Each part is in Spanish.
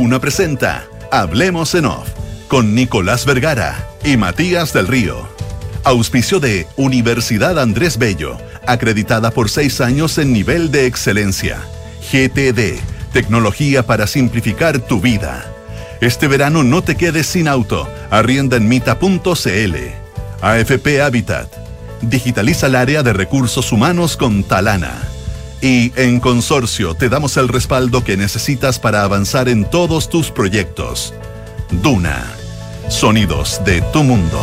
Duna presenta Hablemos en Off con Nicolás Vergara y Matías del Río. Auspicio de Universidad Andrés Bello, acreditada por seis años en nivel de excelencia. GTD, tecnología para simplificar tu vida. Este verano no te quedes sin auto. Arrienda en mita.cl. AFP Habitat. Digitaliza el área de recursos humanos con Talana. Y en Consorcio te damos el respaldo que necesitas para avanzar en todos tus proyectos. Duna. Sonidos de tu mundo.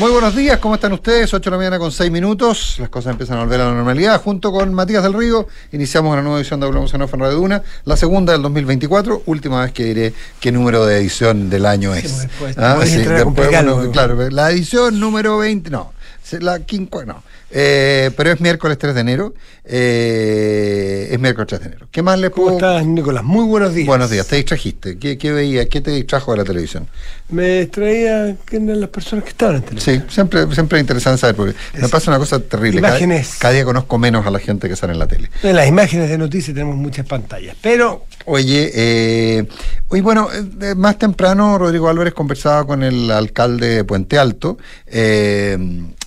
Muy buenos días, ¿cómo están ustedes? 8 de la mañana con 6 minutos. Las cosas empiezan a volver a la normalidad. Junto con Matías del Río, iniciamos una nueva edición de Hablamos en Radio Duna, la segunda del 2024. Última vez que diré qué número de edición del año es. Sí, después, Ah, sí, después, bueno, claro, la edición número 20, no, la quinta, no. Eh, pero es miércoles 3 de enero. eh, es miércoles 3 de enero. ¿Qué más les ¿Cómo puedo...? estás, Nicolás? Muy buenos días. Buenos días, te distrajiste. ¿Qué, qué veías? ¿Qué te distrajo de la televisión? Me extraía quién eran las personas que estaban en televisión. Sí, siempre, siempre es interesante saber, porque me pasa una cosa terrible. Imágenes. cada día conozco menos a la gente que sale en la tele. En las imágenes de noticias tenemos muchas pantallas, pero Oye, eh, hoy bueno, eh, más temprano Rodrigo Álvarez conversaba con el alcalde de Puente Alto,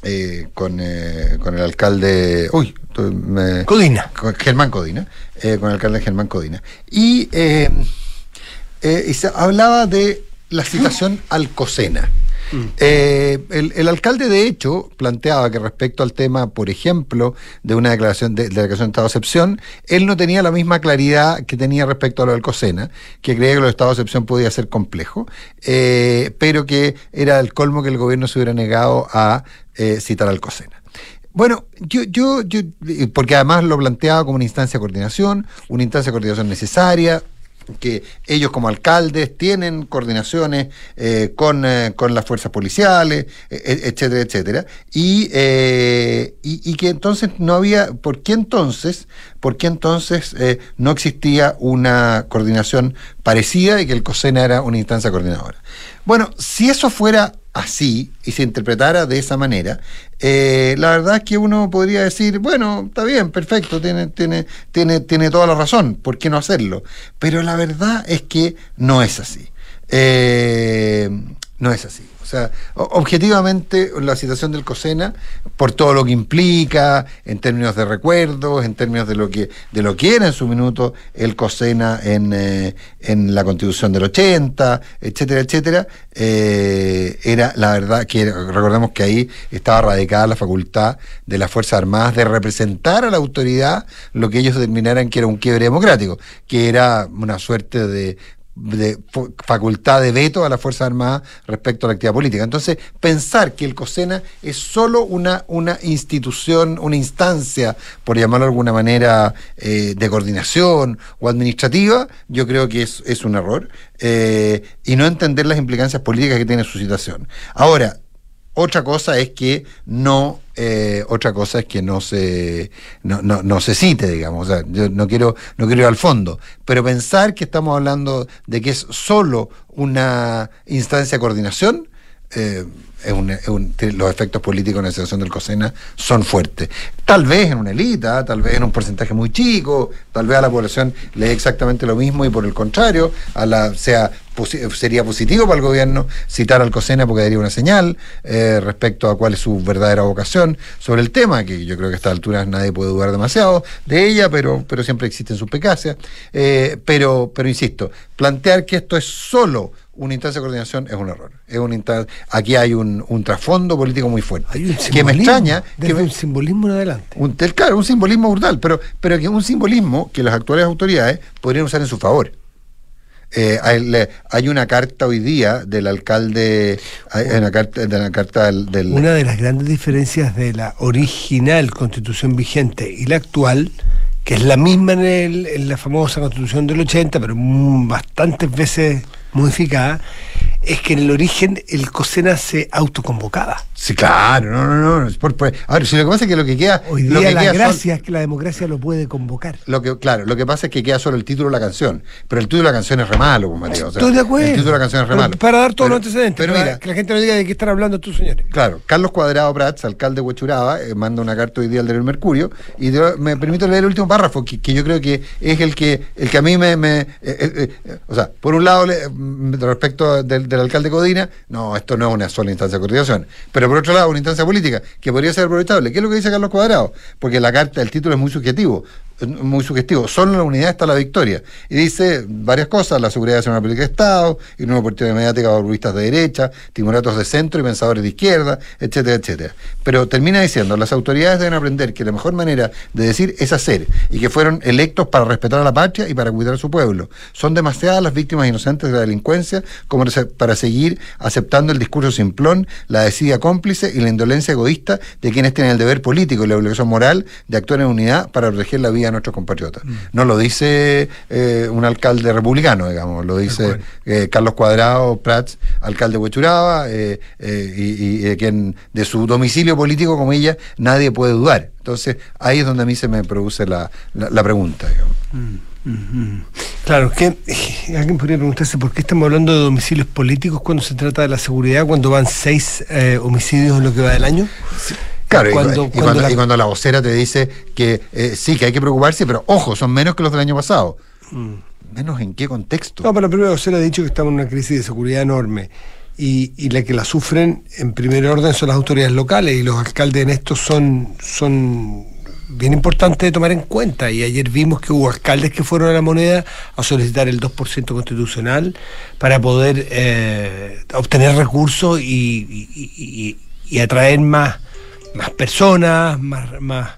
eh, con, eh, con el alcalde, uy, me- Codina. con Germán Codina, eh, con el alcalde Germán Codina. Y, eh, eh, y se hablaba de la citación Alcocena. Eh, el, alcalde, de hecho, planteaba que respecto al tema, por ejemplo, de una declaración de, de declaración de estado de excepción, él no tenía la misma claridad que tenía respecto a lo del COSENA, que creía que lo de estado de excepción podía ser complejo, eh, pero que era el colmo que el gobierno se hubiera negado a eh, citar al COSENA. Bueno, yo, yo, yo, porque además lo planteaba como una instancia de coordinación, una instancia de coordinación necesaria, que ellos como alcaldes tienen coordinaciones eh, con, eh, con las fuerzas policiales, e- e- etcétera, etcétera, y, eh, y, y que entonces no había, ¿por qué entonces, por qué entonces no existía una coordinación parecida y que el COSENA era una instancia coordinadora? Bueno, si eso fuera así y se interpretara de esa manera, eh, la verdad es que uno podría decir, bueno, está bien, perfecto, tiene, tiene, tiene, tiene toda la razón, ¿por qué no hacerlo? Pero la verdad es que no es así. Eh, no es así. O sea, objetivamente la situación del COSENA, por todo lo que implica, en términos de recuerdos, en términos de lo que, de lo que era en su minuto el COSENA en, eh, en la constitución del 80, etcétera, etcétera, eh, era la verdad que recordemos que ahí estaba radicada la facultad de las Fuerzas Armadas de representar a la autoridad lo que ellos determinaran que era un quiebre democrático, que era una suerte de de facultad de veto a las Fuerzas Armadas respecto a la actividad política. Entonces, pensar que el COSENA es solo una, una institución, una instancia, por llamarlo de alguna manera, eh, de coordinación o administrativa, yo creo que es, es un error, eh, y no entender las implicancias políticas que tiene su situación. Ahora, otra cosa es que no, eh, otra cosa es que no se, no, no, no se cite, digamos. O sea, yo no quiero, no quiero ir al fondo, pero pensar que estamos hablando de que es solo una instancia de coordinación, eh, es es los efectos políticos en la situación del COSENA son fuertes. Tal vez en una élita, tal vez en un porcentaje muy chico, tal vez a la población le dé exactamente lo mismo y por el contrario, a la sea sería positivo para el gobierno citar al COSENA porque daría una señal eh, respecto a cuál es su verdadera vocación sobre el tema, que yo creo que a esta altura nadie puede dudar demasiado de ella, pero, pero siempre existen suspicacias. Eh, pero, pero insisto, plantear que esto es solo una instancia de coordinación es un error. Es una aquí hay un, un trasfondo político muy fuerte. hay un que me extraña que desde me- un simbolismo en adelante. un, claro, un simbolismo brutal, pero, pero que un simbolismo que las actuales autoridades podrían usar en su favor. Eh, hay, una carta hoy día del alcalde, hay una carta, de la carta del, del- Una de las grandes diferencias de la original constitución vigente y la actual, que es la misma en, el- en la famosa constitución del 80, pero mm, bastantes veces modificada, es que en el origen el COSENA se autoconvocaba. Sí, claro, no, no, no. Por, por, a ver, si lo que pasa es que lo que queda. Hoy lo día que la queda gracia es que la democracia lo puede convocar. Lo que, claro, lo que pasa es que queda solo el título de la canción. Pero el título de la canción es re malo, pues, Mateo. O sea, Estoy de acuerdo. El título de la canción es re malo. Para dar todos los antecedentes, Pero para mira, que la gente no diga de qué están hablando tus señores. Claro, Carlos Cuadrado Prats, alcalde de Huechuraba, eh, manda una carta hoy día al del Mercurio y me permito leer el último párrafo, que, que yo creo que es el que el que a mí me... me- eh, eh, eh, o sea, por un lado, le- mm, respecto del, del alcalde Codina, no, esto no es una sola instancia de coordinación, pero por otro lado, una instancia política que podría ser aprovechable. ¿Qué es lo que dice Carlos Cuadrado? Porque la carta, el título es muy subjetivo muy sugestivo, solo en la unidad está la victoria. Y dice varias cosas, la seguridad es una política de Estado, y una oportunidad mediática para populistas de derecha, timoratos de centro y pensadores de izquierda, etcétera, etcétera. Pero termina diciendo, las autoridades deben aprender que la mejor manera de decir es hacer, y que fueron electos para respetar a la patria y para cuidar a su pueblo. Son demasiadas las víctimas inocentes de la delincuencia como para seguir aceptando el discurso simplón, la desidia cómplice y la indolencia egoísta de quienes tienen el deber político y la obligación moral de actuar en unidad para proteger la vida nuestros compatriotas. No lo dice eh, un alcalde republicano, digamos, lo dice eh, Carlos Cuadrado Prats, alcalde de Huechuraba, eh, eh, y, y quien de su domicilio político, como ella, nadie puede dudar. Entonces, ahí es donde a mí se me produce la, la- la pregunta. digamos. Claro, que eh, alguien podría preguntarse por qué estamos hablando de domicilios políticos cuando se trata de la seguridad, cuando van seis eh, homicidios en lo que va del año. Claro, y- Cuando- y, cuando cuando, la- y cuando la vocera te dice que eh, sí, que hay que preocuparse, pero ojo, son menos que los del año pasado. ¿Menos en qué contexto? No, pero primero se le ha dicho que estamos en una crisis de seguridad enorme. Y, y la que la sufren en primer orden son las autoridades locales y los alcaldes en esto son, son bien importantes de tomar en cuenta. Y ayer vimos que hubo alcaldes que fueron a la moneda a solicitar el 2% constitucional para poder eh, obtener recursos y atraer más, más personas, más, más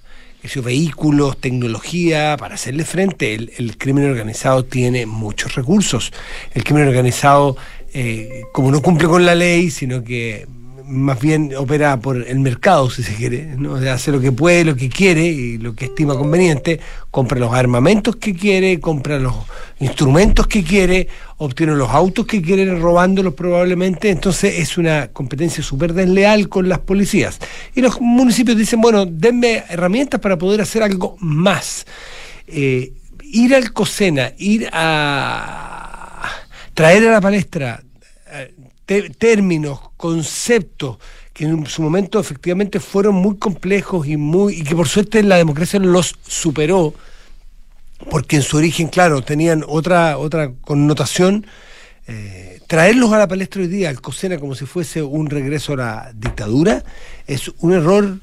yo, vehículos, tecnología, para hacerle frente. El, el crimen organizado tiene muchos recursos. El crimen organizado, eh, como no cumple con la ley, sino que más bien opera por el mercado, si se quiere, ¿no? Hace lo que puede, lo que quiere y lo que estima conveniente, compra los armamentos que quiere, compra los instrumentos que quiere, obtiene los autos que quiere robándolos probablemente, entonces es una competencia súper desleal con las policías. Y los municipios dicen, bueno, denme herramientas para poder hacer algo más. Eh, ir al COSENA, ir a traer a la palestra eh, términos, conceptos que en su momento efectivamente fueron muy complejos y muy y que por suerte la democracia los superó porque en su origen claro tenían otra otra connotación eh, traerlos a la palestra hoy día al COSENA como si fuese un regreso a la dictadura es un error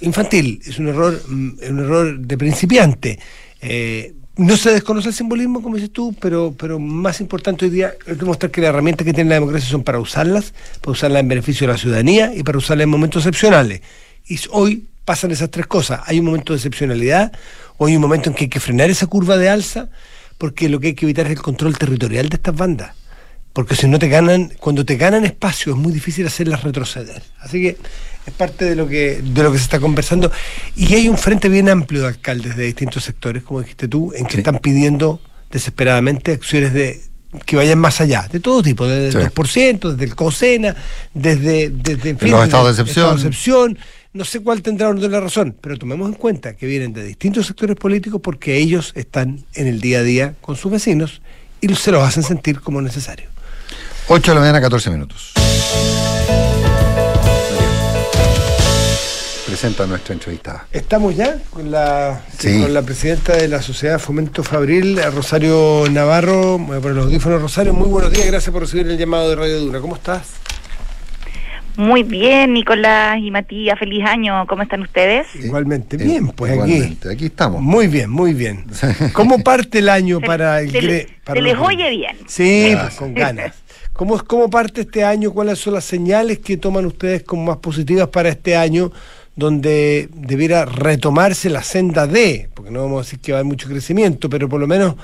infantil, es un error, mm, un error de principiante. Eh, no se desconoce el simbolismo, como dices tú, pero, pero más importante hoy día es demostrar que las herramientas que tiene la democracia son para usarlas, para usarlas en beneficio de la ciudadanía y para usarlas en momentos excepcionales. Y hoy pasan esas tres cosas. Hay un momento de excepcionalidad, hoy hay un momento en que hay que frenar esa curva de alza, porque lo que hay que evitar es el control territorial de estas bandas. Porque si no te ganan, cuando te ganan espacio es muy difícil hacerlas retroceder. Así que es parte de lo que, de lo que se está conversando. Y hay un frente bien amplio de alcaldes de distintos sectores, como dijiste tú, en que Sí. están pidiendo desesperadamente acciones de que vayan más allá, de todo tipo, desde Sí. el 2%, desde el COSENA, desde, desde en De los estados de excepción. estados de excepción. No sé cuál tendrá o no tendrá razón, pero tomemos en cuenta que vienen de distintos sectores políticos porque ellos están en el día a día con sus vecinos y se los hacen sentir como necesario. 8 de la mañana, 14 minutos. Presenta a nuestra entrevistada. Estamos ya con la, Sí. con la presidenta de la Sociedad Fomento Fabril, Rosario Navarro. Voy a poner los audífonos, Rosario. Muy buenos días, gracias por recibir el llamado de Radio Dura. ¿Cómo estás? Muy bien, Nicolás y Matías, feliz año. ¿Cómo están ustedes? Igualmente. Bien, pues aquí. igualmente, Aquí estamos. Muy bien, muy bien. ¿Cómo parte el año Se- para el se gre- para se les los- oye bien. Sí, Gracias. pues con ganas. ¿Cómo, ¿Cómo parte este año? ¿Cuáles son las señales que toman ustedes como más positivas para este año, donde debiera retomarse la senda de, porque no vamos a decir que va a haber mucho crecimiento, pero por lo menos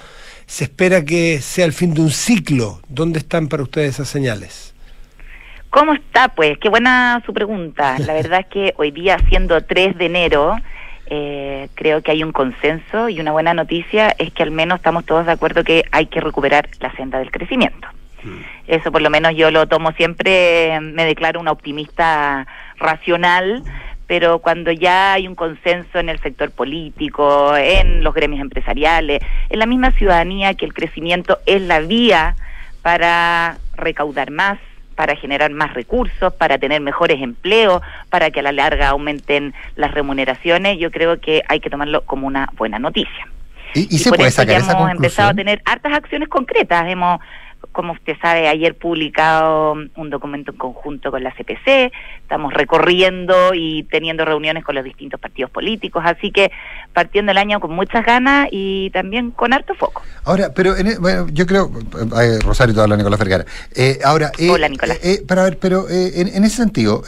se espera que sea el fin de un ciclo. ¿Dónde están para ustedes esas señales? ¿Cómo está, pues? Qué buena su pregunta. La verdad es que hoy día, siendo 3 de enero, eh, creo que hay un consenso y una buena noticia es que al menos estamos todos de acuerdo que hay que recuperar la senda del crecimiento. Eso por lo menos yo lo tomo siempre, me declaro una optimista racional, pero cuando ya hay un consenso en el sector político, en los gremios empresariales, en la misma ciudadanía que el crecimiento es la vía para recaudar más, para generar más recursos, para tener mejores empleos, para que a la larga aumenten las remuneraciones, yo creo que hay que tomarlo como una buena noticia. ¿Y, se puede sacar esa hemos empezado a tener hartas acciones concretas. Hemos como usted sabe, ayer publicado un documento en conjunto con la CPC, estamos recorriendo y teniendo reuniones con los distintos partidos políticos, así que partiendo el año con muchas ganas y también con harto foco. Ahora, pero en, e, bueno, yo creo, eh, Rosario, te habla Nicolás Vergara. Eh, ahora, eh, Hola, Nicolás. Eh, para ver, pero en, ese sentido,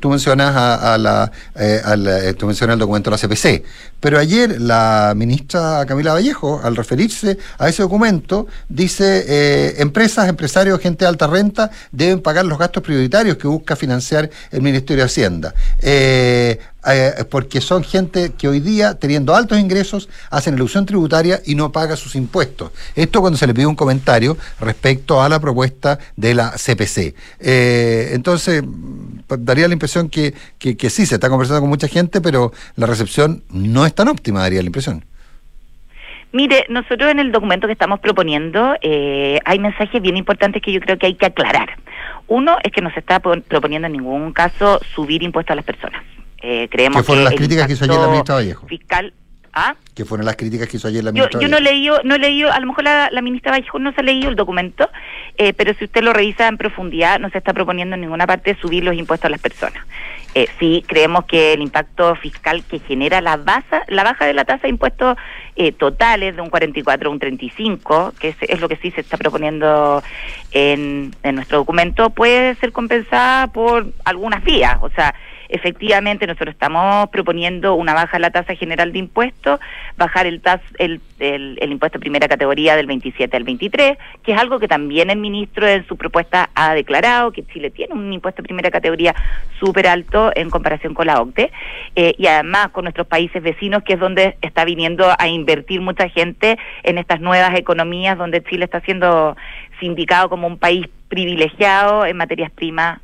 tú mencionas a, la, a tú mencionas el documento de la CPC, pero ayer la ministra Camila Vallejo, al referirse a ese documento, dice eh, empresas, empresarios, gente de alta renta deben pagar los gastos prioritarios que busca financiar el Ministerio de Hacienda. Eh, eh, porque son gente que hoy día, teniendo altos ingresos, hacen ilusión tributaria y no paga sus impuestos. Esto cuando se le pide un comentario respecto a la propuesta de la CPC. entonces, daría la impresión que, que, que sí, se está conversando con mucha gente, pero la recepción no es tan óptima, daría la impresión. Mire, nosotros en el documento que estamos proponiendo eh, hay mensajes bien importantes que yo creo que hay que aclarar. Uno es que no se está proponiendo en ningún caso subir impuestos a las personas. Eh, creemos que fueron las críticas que hizo ayer la ministra Vallejo. Fiscal, ¿Ah? Que fueron las críticas que hizo ayer la ministra. Yo, yo no leí, no leí, a lo mejor la, ministra Vallejo no se ha leído el documento, eh, pero si usted lo revisa en profundidad, no se está proponiendo en ninguna parte subir los impuestos a las personas. Eh, sí, creemos que el impacto fiscal que genera la, baja, la baja de la tasa de impuestos eh, totales de un 44 a un 35, que es, lo que sí se está proponiendo en, en nuestro documento, puede ser compensada por algunas vías. O sea, Efectivamente, nosotros estamos proponiendo una baja en la tasa general de impuestos, bajar el, el, el, impuesto de primera categoría del 27 al 23, que es algo que también el ministro en su propuesta ha declarado, que Chile tiene un impuesto de primera categoría súper alto en comparación con la OCDE, eh, y además con nuestros países vecinos, que es donde está viniendo a invertir mucha gente en estas nuevas economías, donde Chile está siendo sindicado como un país privilegiado en materias primas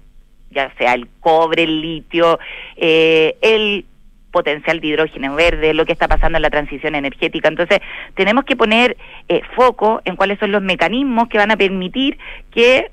ya sea el cobre, el litio, eh, el potencial de hidrógeno verde, lo que está pasando en la transición energética. Entonces, tenemos que poner eh, foco en cuáles son los mecanismos que van a permitir que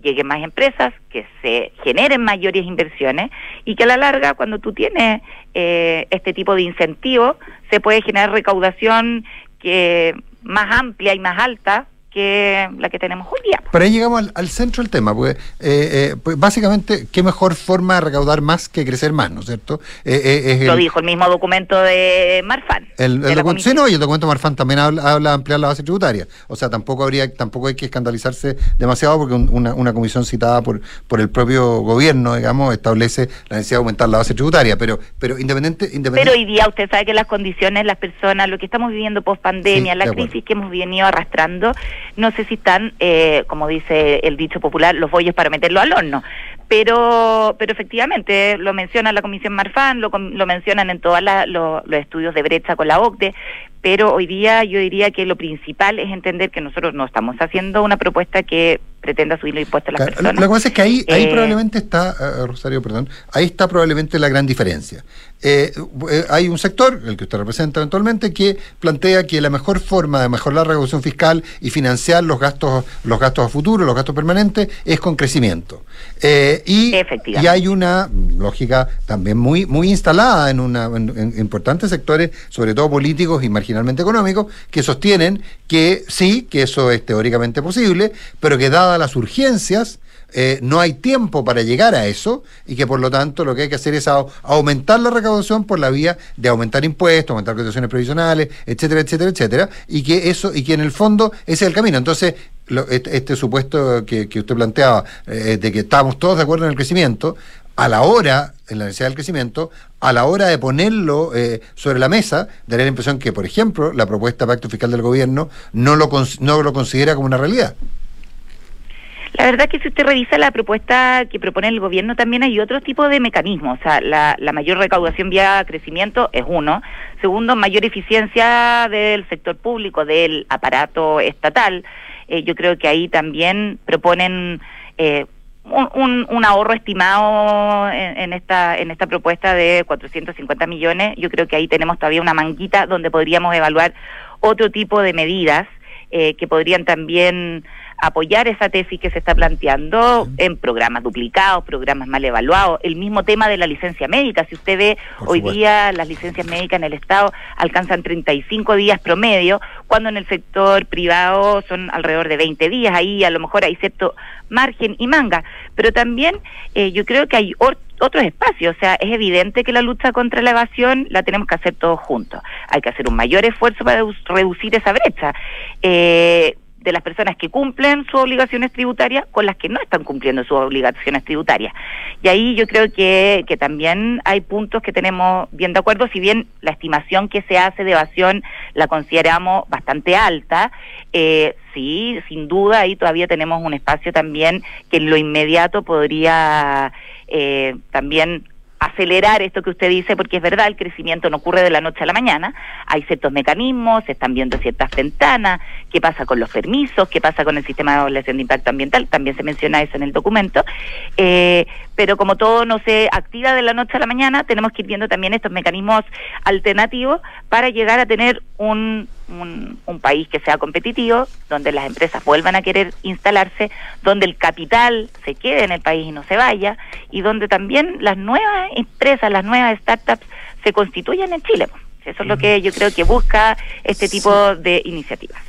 lleguen más empresas, que se generen mayores inversiones y que a la larga, cuando tú tienes eh, este tipo de incentivos, se puede generar recaudación que más amplia y más alta que la que tenemos hoy día. Pero ahí llegamos al, centro del tema, porque eh, eh, pues básicamente, ¿qué mejor forma de recaudar más que crecer más, ¿no es cierto? Eh, Lo dijo el mismo documento de Marfan. El, documento, sí, no, y el documento de Marfan también habla, de ampliar la base tributaria. O sea, tampoco habría, tampoco hay que escandalizarse demasiado porque una, una comisión citada por, por el propio gobierno, digamos, establece la necesidad de aumentar la base tributaria. Pero, pero independiente, independiente. Pero hoy día usted sabe que las condiciones, las personas, lo que estamos viviendo post pandemia, la crisis que hemos venido arrastrando, no sé si están, eh, como dice el dicho popular, los bollos para meterlo al horno. Pero, pero efectivamente, lo menciona la Comisión Marfan, lo, lo mencionan en todos los estudios de brecha con la OCDE, pero hoy día yo diría que lo principal es entender que nosotros no estamos haciendo una propuesta que pretenda subir los impuestos a las personas. Lo que pasa es que ahí, ahí eh, probablemente está, eh, Rosario, perdón, ahí está probablemente la gran diferencia. Eh, hay un sector, el que usted representa eventualmente, que plantea que la mejor forma de mejorar la recaudación fiscal y financiar los gastos, los gastos a futuro, los gastos permanentes, es con crecimiento. y, y hay una lógica también muy, muy instalada en, una, en importantes sectores, sobre todo políticos y marginalmente económicos, que sostienen que sí, que eso es teóricamente posible, pero que dadas las urgencias, eh, no hay tiempo para llegar a eso y que por lo tanto lo que hay que hacer es aumentar la recaudación por la vía de aumentar impuestos, aumentar cotizaciones previsionales, etcétera, etcétera, etcétera, y que eso y que en el fondo ese es el camino. Entonces, este, este, supuesto que, usted planteaba eh, de que estamos todos de acuerdo en el crecimiento, a la hora, en la necesidad del crecimiento, a la hora de ponerlo eh, sobre la mesa, daría la impresión que, por ejemplo, la propuesta de pacto fiscal del gobierno no lo, no lo considera como una realidad. La verdad es que si usted revisa la propuesta que propone el gobierno, también hay otro tipo de mecanismos. O sea, la, la mayor recaudación vía crecimiento es uno. Segundo, mayor eficiencia del sector público, del aparato estatal. eh, yo creo que ahí también proponen eh, un, un, ahorro estimado en, esta en esta propuesta de 450 millones. Yo creo que ahí tenemos todavía una manguita donde podríamos evaluar otro tipo de medidas eh, que podrían también apoyar esa tesis que se está planteando en programas duplicados, programas mal evaluados, el mismo tema de la licencia médica. Si usted ve hoy día las licencias médicas en el Estado alcanzan 35 días promedio, cuando en el sector privado son alrededor de 20 días. Ahí a lo mejor hay cierto margen y manga, pero también eh, yo creo que hay otros espacios. O sea, es evidente que la lucha contra la evasión la tenemos que hacer todos juntos. Hay que hacer un mayor esfuerzo para reducir esa brecha. Eh, de las personas que cumplen sus obligaciones tributarias con las que no están cumpliendo sus obligaciones tributarias. Y ahí yo creo que, que también hay puntos que tenemos bien de acuerdo, si bien la estimación que se hace de evasión la consideramos bastante alta, eh, sí, sin duda ahí todavía tenemos un espacio también que en lo inmediato podría eh, también acelerar esto que usted dice, porque es verdad, el crecimiento no ocurre de la noche a la mañana, hay ciertos mecanismos, se están viendo ciertas ventanas, qué pasa con los permisos, qué pasa con el sistema de evaluación de impacto ambiental, también se menciona eso en el documento, eh, pero como todo no se activa de la noche a la mañana, tenemos que ir viendo también estos mecanismos alternativos para llegar a tener un, un, un país que sea competitivo, donde las empresas vuelvan a querer instalarse, donde el capital se quede en el país y no se vaya, y donde también las nuevas empresas, las nuevas startups se constituyan en Chile. Eso es lo que yo creo que busca este tipo de iniciativas.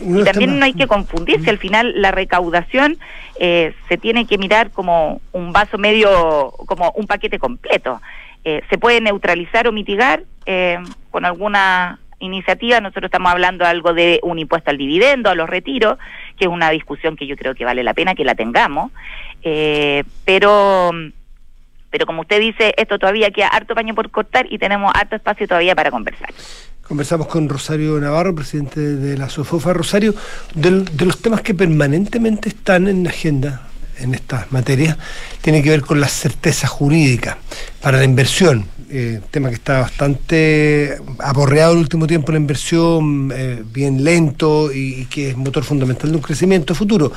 Y también no hay que confundirse, al final la recaudación eh, se tiene que mirar como un vaso medio, como un paquete completo. Eh, se puede neutralizar o mitigar eh, con alguna iniciativa. Nosotros estamos hablando algo de un impuesto al dividendo, a los retiros, que es una discusión que yo creo que vale la pena que la tengamos. pero pero como usted dice, esto todavía queda harto paño por cortar y tenemos harto espacio todavía para conversar. Conversamos con Rosario Navarro, presidente de la SOFOFA. Rosario, de, los temas que permanentemente están en la agenda en estas materias, tiene que ver con la certeza jurídica para la inversión. Eh, tema que está bastante aporreado el último tiempo la inversión, eh, bien lento y, que es motor fundamental de un crecimiento futuro.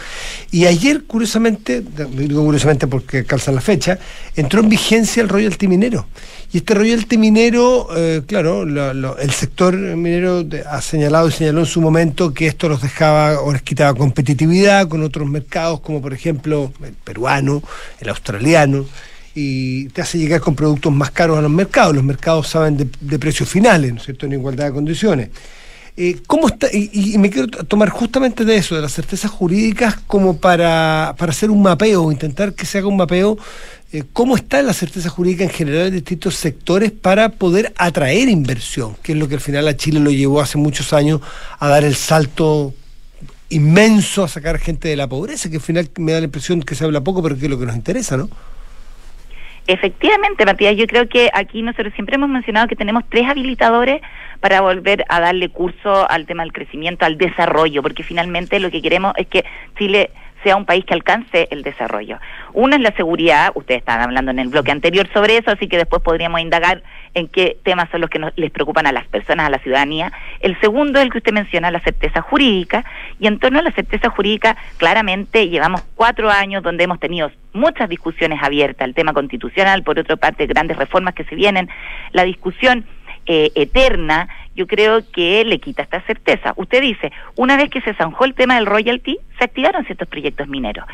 Y ayer, curiosamente, digo curiosamente porque calza la fecha, entró en vigencia el royalty minero. Y este royalty minero, eh, claro, el sector minero ha señalado y señaló en su momento que esto los dejaba o les quitaba competitividad con otros mercados, como por ejemplo el peruano, el australiano y te hace llegar con productos más caros a los mercados. Los mercados saben de, precios finales, ¿no es cierto?, en igualdad de condiciones. Eh, ¿cómo? Y, me quiero tomar justamente de eso, de las certezas jurídicas, como para, hacer un mapeo, intentar que se haga un mapeo. Eh, ¿Cómo está la certeza jurídica en general en distintos sectores para poder atraer inversión? Que es lo que al final a Chile lo llevó hace muchos años a dar el salto inmenso a sacar gente de la pobreza, que al final me da la impresión que se habla poco, pero que es lo que nos interesa, ¿no? Efectivamente, Matías, yo creo que aquí nosotros siempre hemos mencionado que tenemos tres habilitadores para volver a darle curso al tema del crecimiento, al desarrollo, porque finalmente lo que queremos es que Chile sea un país que alcance el desarrollo. Uno es la seguridad, ustedes estaban hablando en el bloque anterior sobre eso, así que después podríamos indagar en qué temas son los que les preocupan a las personas, a la ciudadanía. El segundo es el que usted menciona, la certeza jurídica, y en torno a la certeza jurídica, claramente llevamos cuatro años donde hemos tenido muchas discusiones abiertas, el tema constitucional, por otra parte, grandes reformas que se vienen, la discusión eh, eterna, yo creo que le quita esta certeza. Usted dice, una vez que se zanjó el tema del royalty, se activaron ciertos proyectos mineros.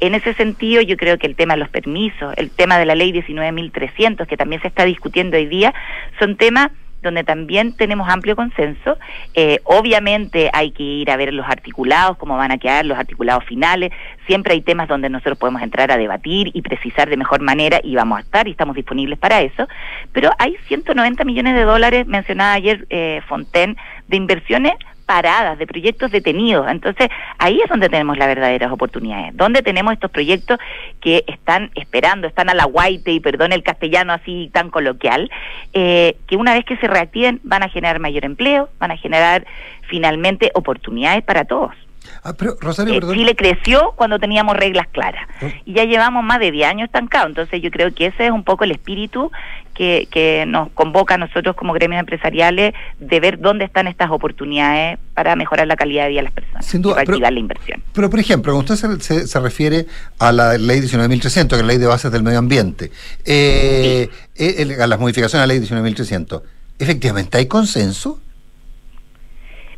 En ese sentido, yo creo que el tema de los permisos, el tema de la ley 19.300, que también se está discutiendo hoy día, son temas donde también tenemos amplio consenso. Eh, obviamente hay que ir a ver los articulados, cómo van a quedar los articulados finales. Siempre hay temas donde nosotros podemos entrar a debatir y precisar de mejor manera y vamos a estar y estamos disponibles para eso. Pero hay 190 millones de dólares, mencionaba ayer eh, Fontaine, de inversiones paradas, de proyectos detenidos. Entonces, ahí es donde tenemos las verdaderas oportunidades, donde tenemos estos proyectos que están esperando, están a la guaite, y perdón el castellano así tan coloquial, eh, que una vez que se reactiven van a generar mayor empleo, van a generar finalmente oportunidades para todos. Ah, pero, Rosario, Eh. Chile creció cuando teníamos reglas claras y ya llevamos más de 10 años estancados. Entonces yo creo que ese es un poco el espíritu que, que nos convoca a nosotros como gremios empresariales de ver dónde están estas oportunidades para mejorar la calidad de vida de las personas Sin y duda, pero- reactivar la inversión. Pero, por ejemplo, cuando usted se, se- se refiere a la ley 19.300, que es la ley de bases del medio ambiente, eh, eh, el- a las modificaciones a la ley 19.300, ¿efectivamente hay consenso?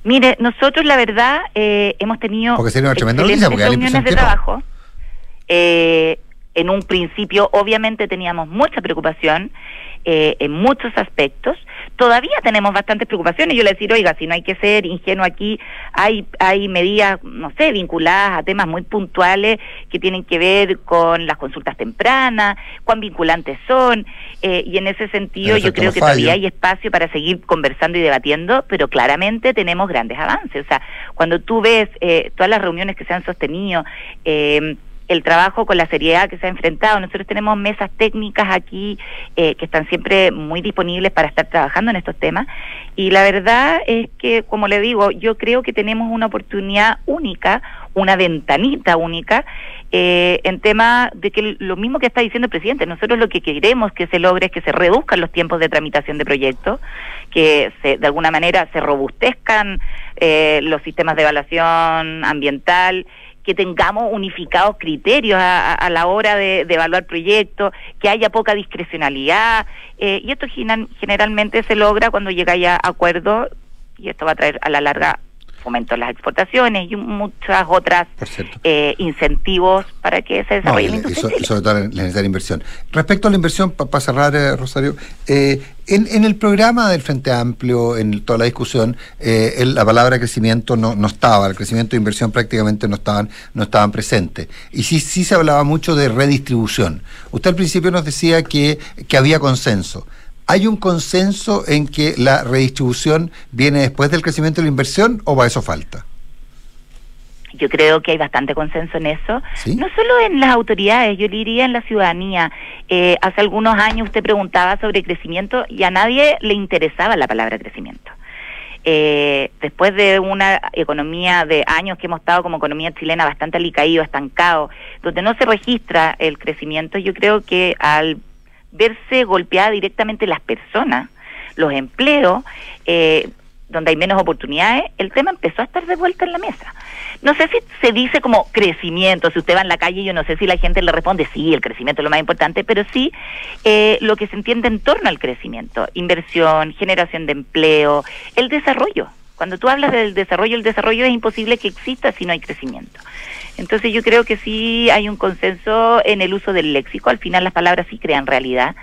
Mire, nosotros la verdad eh, hemos tenido Porque sería una tremenda excelentes noticia, porque da la reuniones de no. trabajo. Eh, en un principio, obviamente, teníamos mucha preocupación eh, en muchos aspectos. Todavía tenemos bastantes preocupaciones. Yo le decir, oiga, si no hay que ser ingenuo aquí, hay, hay medidas, no sé, vinculadas a temas muy puntuales que tienen que ver con las consultas tempranas, cuán vinculantes son, eh, y en ese sentido yo creo que todavía hay espacio para seguir conversando y debatiendo, pero claramente tenemos grandes avances. O sea, cuando tú ves eh, todas las reuniones que se han sostenido, eh, el trabajo con la seriedad que se ha enfrentado, nosotros tenemos mesas técnicas aquí eh, que están siempre muy disponibles para estar trabajando en estos temas. Y la verdad es que, como le digo, yo creo que tenemos una oportunidad única, una ventanita única eh, en tema de que lo mismo que está diciendo el presidente, nosotros lo que queremos que se logre es que se reduzcan los tiempos de tramitación de proyectos, que se, de alguna manera se robustezcan eh, los sistemas de evaluación ambiental, que tengamos unificados criterios a, a- la hora de, evaluar proyectos, que haya poca discrecionalidad, eh, y esto generalmente se logra cuando llega ya a acuerdos, y esto va a traer a la larga fomento a las exportaciones y muchas otras eh, incentivos para que se No, desarrolle y, la y so- sobre todo la necesaria inversión. Respecto a la inversión, para cerrar, eh, Rosario, eh, en, en el programa del Frente Amplio, en toda la discusión, eh, el- la palabra crecimiento no, no estaba, el crecimiento e inversión prácticamente no estaban, no estaban presentes. Y sí, sí se hablaba mucho de redistribución. Usted al principio nos decía que, que había consenso. ¿Hay un consenso en que la redistribución viene después del crecimiento y la inversión o para eso falta? Yo creo que hay bastante consenso en eso. ¿Sí? No solo en las autoridades, yo diría en la ciudadanía. Eh, hace algunos años usted preguntaba sobre crecimiento y a nadie le interesaba la palabra crecimiento. Eh, después de una economía de años que hemos estado como economía chilena bastante alicaído, estancado, donde no se registra el crecimiento, yo creo que al verse golpeada directamente las personas, los empleos, eh, donde hay menos oportunidades, el tema empezó a estar de vuelta en la mesa. No sé si se dice como crecimiento, si usted va en la calle, yo no sé si la gente le responde, sí, el crecimiento es lo más importante, pero sí eh, lo que se entiende en torno al crecimiento, inversión, generación de empleo, el desarrollo. Cuando tú hablas del desarrollo, el desarrollo es imposible que exista si no hay crecimiento. Entonces yo creo que sí hay un consenso en el uso del léxico, al final las palabras sí crean realidad.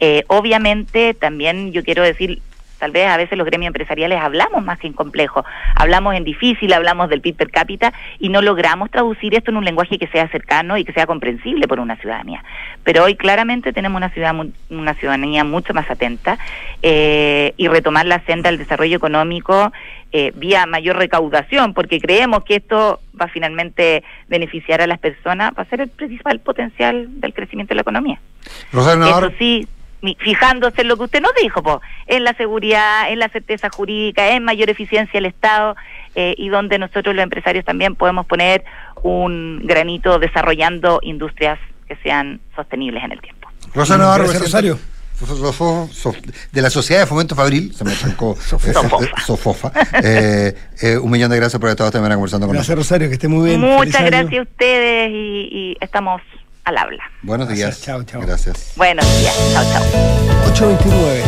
Eh, obviamente también yo quiero decir, tal vez a veces los gremios empresariales hablamos más que en complejo, hablamos en difícil, hablamos del PIB per cápita y no logramos traducir esto en un lenguaje que sea cercano y que sea comprensible por una ciudadanía. Pero hoy claramente tenemos una, ciudad, una ciudadanía mucho más atenta eh, y retomar la senda del desarrollo económico eh, vía mayor recaudación, porque creemos que esto va a finalmente beneficiar a las personas, va a ser el principal potencial del crecimiento de la economía. Rosario Navarro. Eso sí, fijándose en lo que usted nos dijo, po, en la seguridad, en la certeza jurídica, en mayor eficiencia del Estado eh, y donde nosotros los empresarios también podemos poner un granito desarrollando industrias que sean sostenibles en el tiempo. Rosario Navarro, Gracias, Rosario. de la Sociedad de Fomento Fabril, se me trancó Sofofa. eh, Sofofa. Eh, eh, un millón de gracias por estar esta mañana conversando con Gracias, nosotros. Rosario, que esté muy bien. Feliz Muchas año. gracias a ustedes y, y estamos al habla. Buenos días. Gracias, chao, chao. Gracias. Buenos días, chao, chao. 829.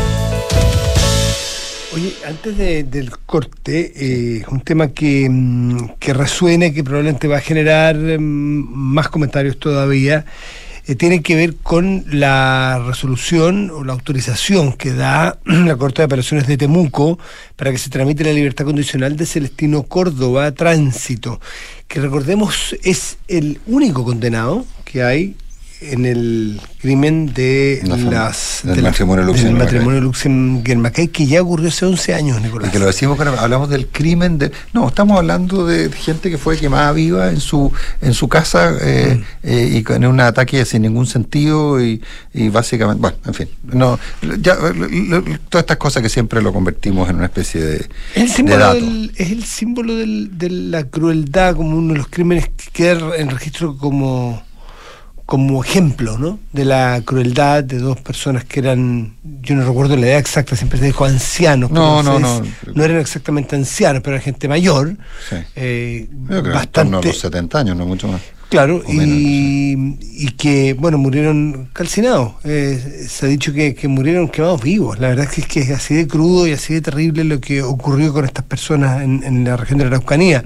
Oye, antes de- del corte, eh, un tema que, mm, que resuena y que probablemente va a generar mm, más comentarios todavía, eh, tiene que ver con la resolución o la autorización que da la Corte de Apelaciones de Temuco para que se tramite la libertad condicional de Celestino Córdoba Tránsito, que recordemos es el único condenado que hay en el crimen de La las del de matrimonio del Luxemburgo matrimonio que ya ocurrió hace 11 años, Nicolás. Y que lo decimos cuando hablamos del crimen de. No, estamos hablando de gente que fue quemada viva en su en su casa eh, Mm. eh, y con un ataque sin ningún sentido y, y básicamente. Bueno, en fin. no ya, lo- lo- Todas estas cosas que siempre lo convertimos en una especie de, Es el de símbolo, dato. del- es el símbolo del- de la crueldad como uno de los crímenes que queda en registro como, como ejemplo, ¿no? De la crueldad de dos personas que eran, yo no recuerdo la edad exacta, siempre se dijo ancianos. No, no, no. No eran exactamente ancianos, pero era gente mayor. Sí. eh, Yo creo que en torno a bastante. los 70 años, no mucho más. Claro, menos, y, y que, bueno, murieron calcinados. Eh, se ha dicho que, que murieron quemados vivos. La verdad es que, es que es así de crudo y así de terrible lo que ocurrió con estas personas en, en la región de la Araucanía.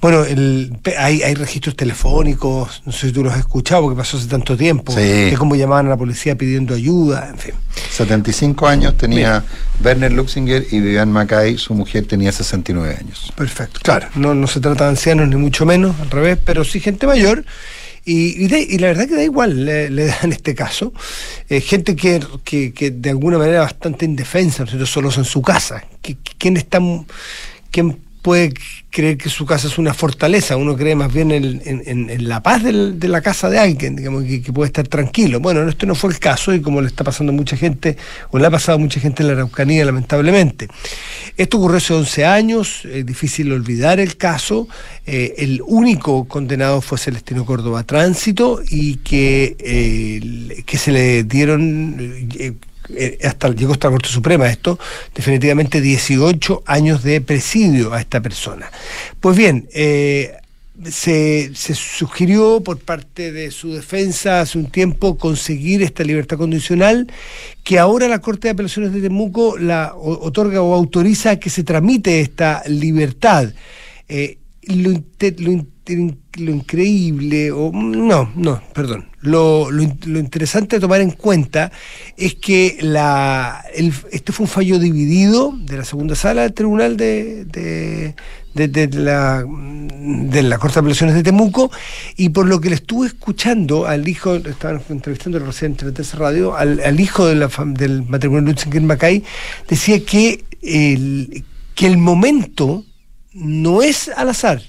Bueno, el, hay, hay registros telefónicos, no sé si tú los has escuchado porque pasó hace tanto tiempo, Sí. de cómo llamaban a la policía pidiendo ayuda, en fin. 75 años tenía Werner Luxinger y Vivian Mackay, su mujer tenía 69 años. Perfecto. Claro, no, no se trata de ancianos ni mucho menos, al revés, pero sí gente mayor. Y, y, de- y la verdad que da igual, le, le da en este caso. Eh, gente que, que, que de alguna manera bastante indefensa, ¿no solos en su casa. ¿Qui- ¿Quién está, puede creer que su casa es una fortaleza? Uno cree más bien en, en- la paz del- de la casa de alguien, digamos, que, puede estar tranquilo. Bueno, esto no fue el caso y como le está pasando a mucha gente, o le ha pasado mucha gente en la Araucanía, lamentablemente. Esto ocurrió hace 11 años, es difícil olvidar el caso. Eh, el único condenado fue Celestino Córdoba Tránsito y que, eh, que se le dieron, eh, hasta llegó hasta la Corte Suprema esto, definitivamente 18 años de presidio a esta persona. Pues bien, eh, se, se sugirió por parte de su defensa hace un tiempo conseguir esta libertad condicional que ahora la Corte de Apelaciones de Temuco la otorga o autoriza que se tramite esta libertad. Eh, lo, lo lo increíble, o no, no, perdón, lo, lo lo interesante de tomar en cuenta es que la, el- este fue un fallo dividido de la segunda sala del Tribunal de, de, de- la, de la Corte de Apelaciones de Temuco y por lo que le estuve escuchando al hijo, estaban entrevistando recién en Teresa Radio, al, al hijo de la del matrimonio Lutzinger Macay, decía que el, que el momento no es al azar.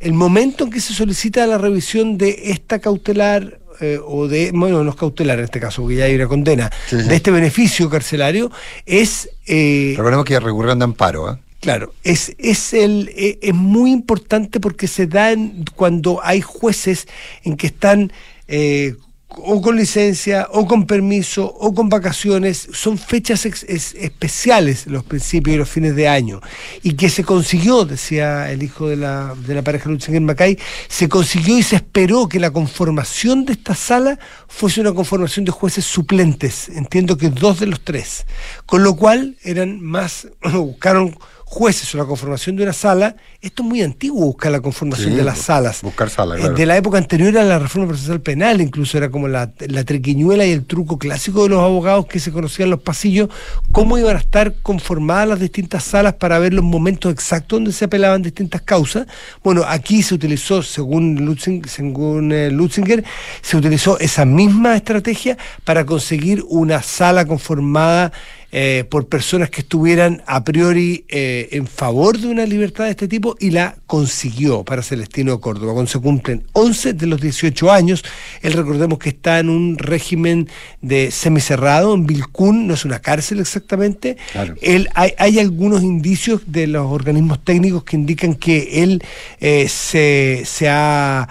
El momento en que se solicita la revisión de esta cautelar eh, o de, bueno, no es cautelar en este caso, porque ya hay una condena, Sí, sí. de este beneficio carcelario, es... eh, Recordemos que recurrieron de amparo, ¿eh? Claro, es, es, el, eh, es muy importante porque se dan cuando hay jueces en que están eh, o con licencia, o con permiso, o con vacaciones. Son fechas especiales los principios y los fines de año. Y que se consiguió, decía el hijo de la, de la pareja Lutzinger Macay, se consiguió y se esperó que la conformación de esta sala fuese una conformación de jueces suplentes. Entiendo que dos de los tres. Con lo cual eran más, buscaron jueces o la conformación de una sala. Esto es muy antiguo, buscar la conformación Sí, de las salas. buscar sala, Eh, claro. De la época anterior a la reforma procesal penal, incluso era como la, la triquiñuela y el truco clásico de los abogados que se conocían los pasillos, cómo iban a estar conformadas las distintas salas para ver los momentos exactos donde se apelaban distintas causas. Bueno, aquí se utilizó, según, según eh, Lutzinger, se utilizó esa misma estrategia para conseguir una sala conformada eh, por personas que estuvieran a priori eh, en favor de una libertad de este tipo y la consiguió para Celestino Córdoba. Cuando se cumplen 11 de los 18 años, él recordemos que está en un régimen de semicerrado, en Vilcún, no es una cárcel exactamente. Claro. Él, hay, hay algunos indicios de los organismos técnicos que indican que él eh, se, se ha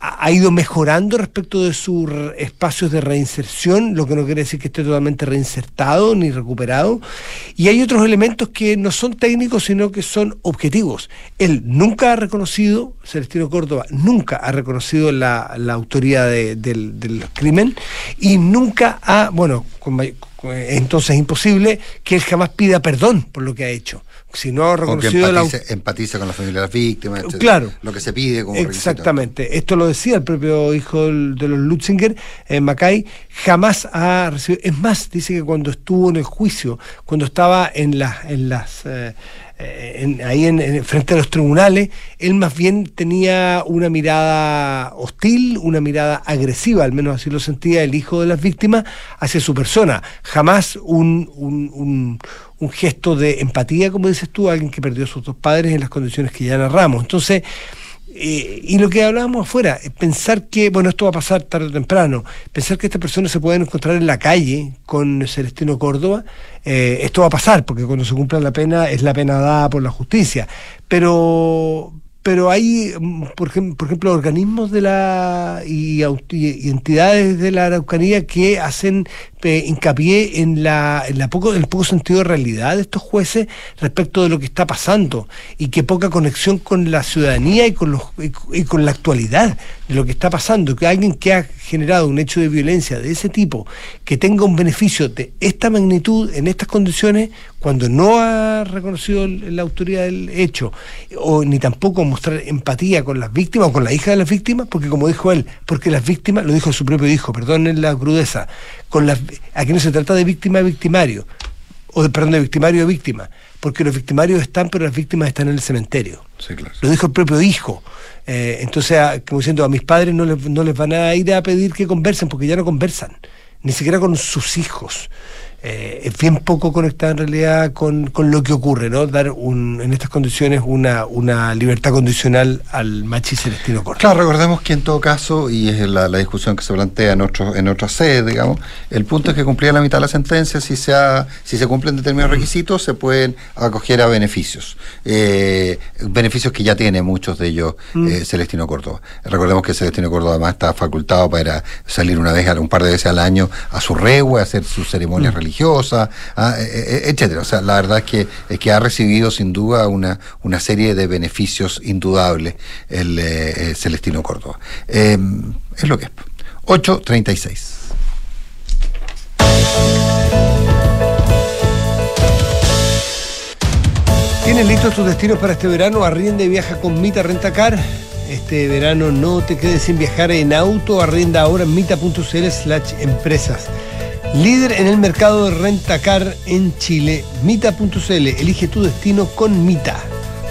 ha ido mejorando respecto de sus espacios de reinserción, lo que no quiere decir que esté totalmente reinsertado ni recuperado. Y hay otros elementos que no son técnicos, sino que son objetivos. Él nunca ha reconocido, Celestino Córdoba, nunca ha reconocido la, la autoría de- del, del crimen y nunca ha, bueno, con entonces es imposible que él jamás pida perdón por lo que ha hecho. Si no ha reconocido la empatice, empatice con la familia de las víctimas, etcétera. Claro. Lo que se pide como requisito. Exactamente. Esto lo decía el propio hijo de los Lutzinger, eh, Mackay, jamás ha recibido. Es más, dice que cuando estuvo en el juicio, cuando estaba en, las en las. eh, eh, ahí en, frente a los tribunales, él más bien tenía una mirada hostil, una mirada agresiva, al menos así lo sentía el hijo de las víctimas, hacia su persona. Jamás un, un, un gesto de empatía, como dices tú, alguien que perdió a sus dos padres en las condiciones que ya narramos. Entonces, eh, y lo que hablábamos afuera, pensar que, bueno, esto va a pasar tarde o temprano, pensar que estas personas se pueden encontrar en la calle con Celestino Córdoba, eh, esto va a pasar, porque cuando se cumpla la pena es la pena dada por la justicia. Pero, pero hay, mm, por, ejemplo, organismos de la y, entidades de la Araucanía que hacen eh, hincapié en la, en la poco, el poco sentido de realidad de estos jueces respecto de lo que está pasando y que poca conexión con la ciudadanía y con los y, con la actualidad de lo que está pasando, que alguien que ha generado un hecho de violencia de ese tipo, que tenga un beneficio de esta magnitud en estas condiciones, cuando no ha reconocido la autoridad del hecho, o ni tampoco mostrar empatía con las víctimas o con la hija de las víctimas, porque como dijo él, porque las víctimas, lo dijo su propio hijo, perdonen la crudeza, con las, aquí no se trata de víctima victimario, o de, perdón, de victimario a víctima, porque los victimarios están, pero las víctimas están en el cementerio. Lo dijo el propio hijo. Eh, entonces, como diciendo, a mis padres no les, no les van a ir a pedir que conversen, porque ya no conversan, ni siquiera con sus hijos. Eh, es bien poco conectada en realidad con, lo que ocurre, ¿no? Dar un, en estas condiciones una, una libertad condicional al machi Celestino Cortés. Claro, recordemos que en todo caso, y es la, discusión que se plantea en, otro, en otra sede, digamos, el punto es que cumplía la mitad de la sentencia, si se, si se cumplen determinados requisitos, se pueden acoger a beneficios. Eh, beneficios que ya tiene muchos de ellos mm. eh, Celestino Córdoba. Recordemos que Celestino Córdoba además está facultado para salir una vez, un par de veces al año a su regua, hacer sus ceremonias religiosas mm religiosa, ah, eh, eh, etcétera. O sea, la verdad es que, es que ha recibido sin duda una, una serie de beneficios indudables el eh, Celestino Córdoba. Em, es lo que es. 8.36. ¿Tienes listos tus destinos para este verano? Arrienda y viaja con Mita Rentacar. Este verano no te quedes sin viajar en auto. Arrienda ahora en mita.cl slash empresas. Líder en el mercado de renta car en Chile, Mita.cl. Elige tu destino con Mita.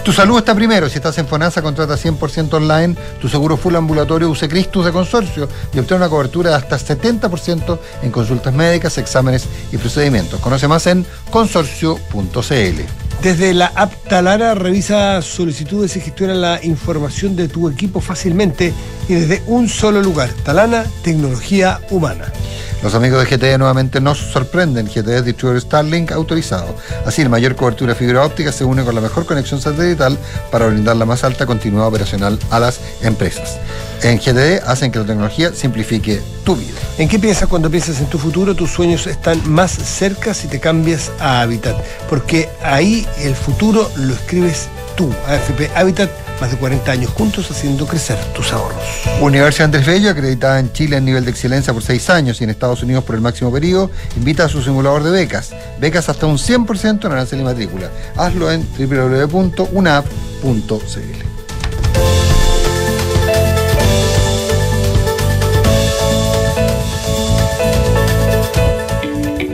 Tu salud está primero. Si estás en FONASA, contrata 100% online tu seguro full ambulatorio Use Cristus de consorcio y obtén una cobertura de hasta 70% en consultas médicas, exámenes y procedimientos. Conoce más en consorcio.cl. Desde la app Talara revisa solicitudes y gestiona la información de tu equipo fácilmente y desde un solo lugar. Talana, tecnología humana. Los amigos de GTE nuevamente nos sorprenden. GTE es distribuidor Starlink autorizado. Así, la mayor cobertura fibra óptica se une con la mejor conexión satelital para brindar la más alta continuidad operacional a las empresas. En GTE hacen que la tecnología simplifique tu vida. ¿En qué piensas cuando piensas en tu futuro? Tus sueños están más cerca si te cambias a Habitat. Porque ahí el futuro lo escribes tú. AFP Habitat más de 40 años juntos haciendo crecer tus ahorros. Universidad Andrés Bello, acreditada en Chile en nivel de excelencia por 6 años y en Estados Unidos por el máximo periodo, invita a su simulador de becas. Becas hasta un 100% en arancel y matrícula. Hazlo en www.unap.cl.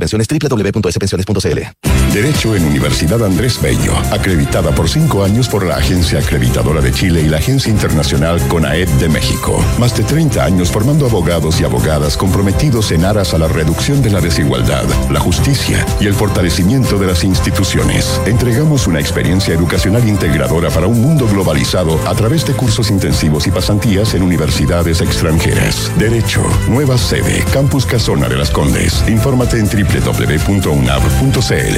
Pensiones www.spensiones.cl. Derecho en Universidad Andrés Bello, acreditada por cinco años por la Agencia Acreditadora de Chile y la Agencia Internacional CONAED de México. Más de 30 años formando abogados y abogadas comprometidos en aras a la reducción de la desigualdad, la justicia y el fortalecimiento de las instituciones. Entregamos una experiencia educacional integradora para un mundo globalizado a través de cursos intensivos y pasantías en universidades extranjeras. Derecho, nueva sede, Campus Casona de las Condes. Infórmate en www.unab.cl.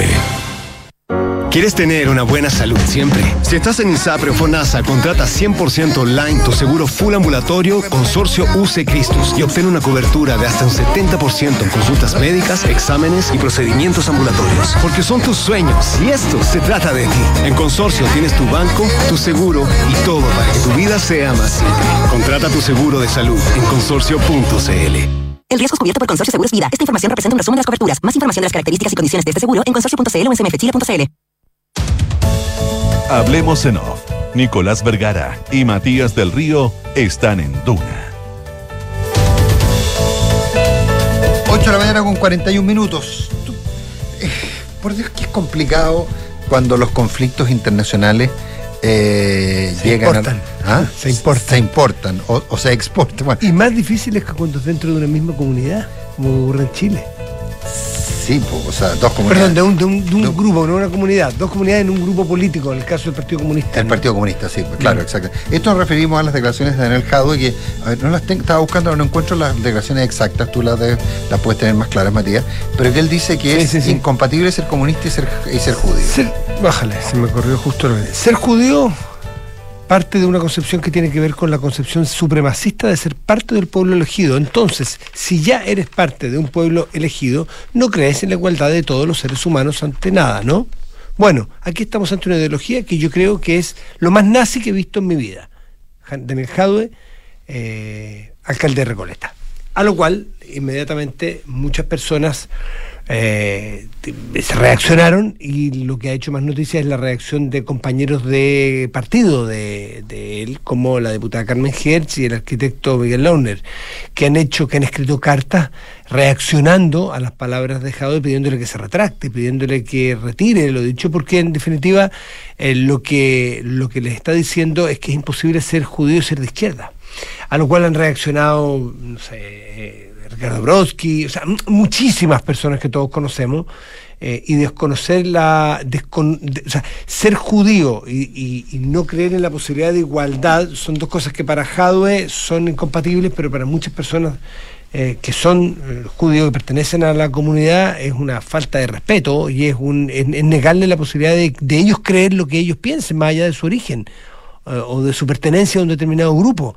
¿Quieres tener una buena salud siempre? Si estás en INSAPRE o FONASA, contrata 100% online tu seguro full ambulatorio Consorcio UC Cristus y obtén una cobertura de hasta un 70% en consultas médicas, exámenes y procedimientos ambulatorios. Porque son tus sueños y esto se trata de ti. En Consorcio tienes tu banco, tu seguro y todo para que tu vida sea más simple. Contrata tu seguro de salud en consorcio.cl. El riesgo es cubierto por Consorcio Seguros Vida. Esta información representa un resumen de las coberturas. Más información de las características y condiciones de este seguro en consorcio.cl o en cmfchile.cl. Hablemos en off. Nicolás Vergara y Matías del Río están en Duna. 8 de la mañana con 41 minutos. Eh, por Dios que es complicado cuando los conflictos internacionales eh, Se llegan importan. a... ¿Ah? Se importan. Se importan o, o se exportan. Bueno, Y más difícil es que cuando es dentro de una misma comunidad, como ocurre en Chile. Sí, po, o sea, dos comunidades. Perdón, de un, de un- de un No. grupo, no una comunidad. Dos comunidades en un grupo político, en el caso del Partido Comunista. El Partido Comunista, sí, pues, claro, Mm. exacto. Esto nos referimos a las declaraciones de Daniel Jadwe, que a ver, no las tengo, estaba buscando, no encuentro las declaraciones exactas, tú las, de- las puedes tener más claras, Matías, pero que él dice que Sí, es sí, sí. incompatible ser comunista y ser, y ser judío. Ser, bájale, se me corrió justo la vez. Ser judío parte de una concepción que tiene que ver con la concepción supremacista de ser parte del pueblo elegido. Entonces, si ya eres parte de un pueblo elegido, no crees en la igualdad de todos los seres humanos ante nada, ¿no? Bueno, aquí estamos ante una ideología que yo creo que es lo más nazi que he visto en mi vida. Daniel Jadwe, eh, alcalde de Recoleta. A lo cual, inmediatamente, muchas personas eh, se reaccionaron y lo que ha hecho más noticia es la reacción de compañeros de partido de, él, como la diputada Carmen Hertz y el arquitecto Miguel Launer, que han hecho, que han escrito cartas reaccionando a las palabras de Jadwe, pidiéndole que se retracte, pidiéndole que retire lo dicho, porque en definitiva eh, lo, que, lo que les está diciendo es que es imposible ser judío y ser de izquierda. A lo cual han reaccionado, no sé, eh, Ricardo o sea, muchísimas personas que todos conocemos, eh, y desconocer la. o sea, ser judío y, no creer en la posibilidad de igualdad son dos cosas que para Jadwe son incompatibles, pero para muchas personas eh, que son eh, judíos que pertenecen a la comunidad es una falta de respeto y es, un, es, negarle la posibilidad de, de ellos creer lo que ellos piensen, más allá de su origen o de su pertenencia a un determinado grupo.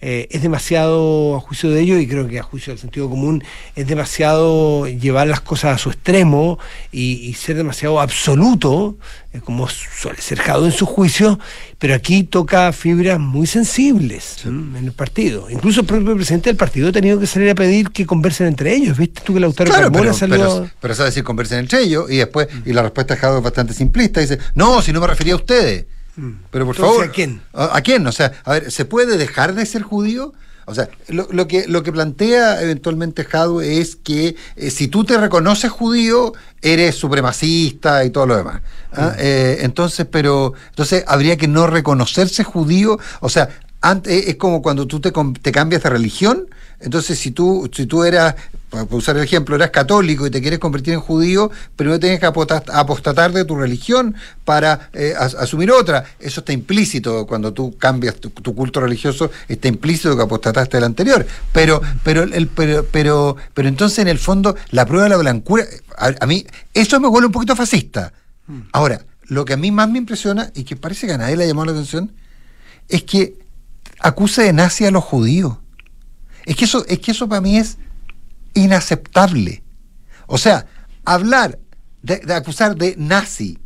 Eh, es demasiado, a juicio de ellos, y creo que a juicio del sentido común, es demasiado llevar las cosas a su extremo y, y ser demasiado absoluto, eh, como suele ser Jado en su juicio, pero aquí toca fibras muy sensibles en el partido. Incluso el propio presidente del partido ha tenido que salir a pedir que conversen entre ellos. ¿Viste tú que Lautaro Claro, Carmona pero, salió... pero, pero decir, conversen entre ellos y después, y la respuesta de Jadwe es bastante simplista, dice, no, si no me refería a ustedes. Pero por. Entonces, favor. ¿a quién? ¿A, a quién? O sea, a ver, ¿se puede dejar de ser judío? O sea, lo, lo que, lo que plantea eventualmente Jadwe es que eh, si tú te reconoces judío, eres supremacista y todo lo demás. ¿ah? Mm. Eh, entonces, pero, entonces habría que no reconocerse judío. O sea, ante- es como cuando tú te, te cambias de religión, Entonces, si tú, si tú eras, para usar el ejemplo, eras católico y te quieres convertir en judío, primero tienes que apostatar de tu religión para eh, asumir otra. Eso está implícito cuando tú cambias tu, culto religioso, está implícito que apostataste del anterior. Pero, pero, el, pero, pero, pero entonces, en el fondo, la prueba de la blancura, a, mí, eso me vuelve un poquito fascista. Hmm. Ahora, lo que a mí más me impresiona y que parece que a nadie le ha llamado la atención es que acuse de nazi a los judíos. Es que eso, es que eso para mí es inaceptable. O sea, hablar de, acusar de nazi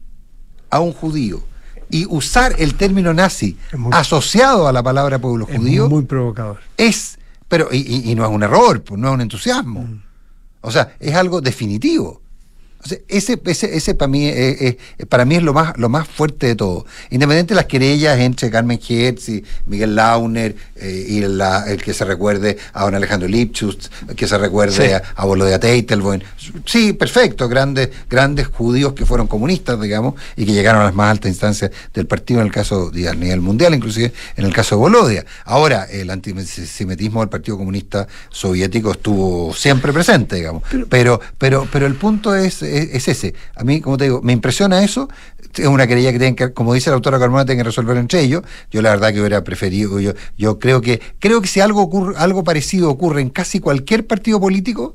a un judío y usar el término nazi asociado a la palabra pueblo judío es muy provocador. Es, pero y, no es un error, pues, no es un entusiasmo. Mm. O sea, es algo definitivo ese, ese, ese para mí, es, para mí es lo más, lo más fuerte de todo. Independiente de las querellas entre Carmen Hertz y Miguel Launer eh, y el que se recuerde a don Alejandro Lipschutz, que se recuerde a, a Volodya. Sí, perfecto, grandes, grandes judíos que fueron comunistas, digamos, y que llegaron a las más altas instancias del partido en el caso de, a nivel mundial, inclusive en el caso de Volodia. Ahora, el antisemitismo del Partido Comunista Soviético estuvo siempre presente, digamos. Pero, pero, pero el punto es es, ese. A mí, como te digo, me impresiona eso. Es una querella que tienen que, como dice la autora Carmona, tienen que resolver entre ellos. Yo la verdad que hubiera preferido, yo, yo creo que, creo que si algo algo parecido ocurre en casi cualquier partido político,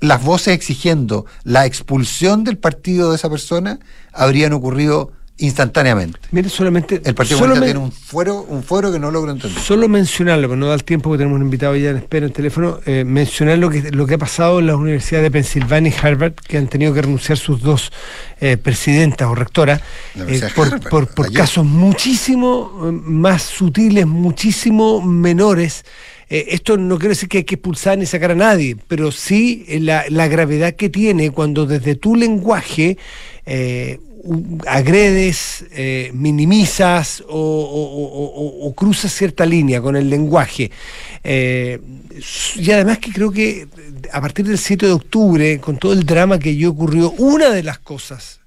las voces exigiendo la expulsión del partido de esa persona habrían ocurrido instantáneamente. Mire, solamente. El Partido Comunista tiene un fuero, un fuero que no logro entender. Solo mencionarlo, porque no da el tiempo que tenemos un invitado ya en espera en teléfono, eh, mencionar lo que, lo que ha pasado en las universidades de Pensilvania y Harvard, que han tenido que renunciar sus dos eh, presidentas o rectoras, eh, por, por, casos muchísimo más sutiles, muchísimo menores. Esto no quiere decir que hay que expulsar ni sacar a nadie, pero sí la, la gravedad que tiene cuando desde tu lenguaje agredes, eh, minimizas o, cruzas cierta línea con el lenguaje. Eh, y además que creo que a partir del 7 de octubre, con todo el drama que yo ocurrió, una de las cosas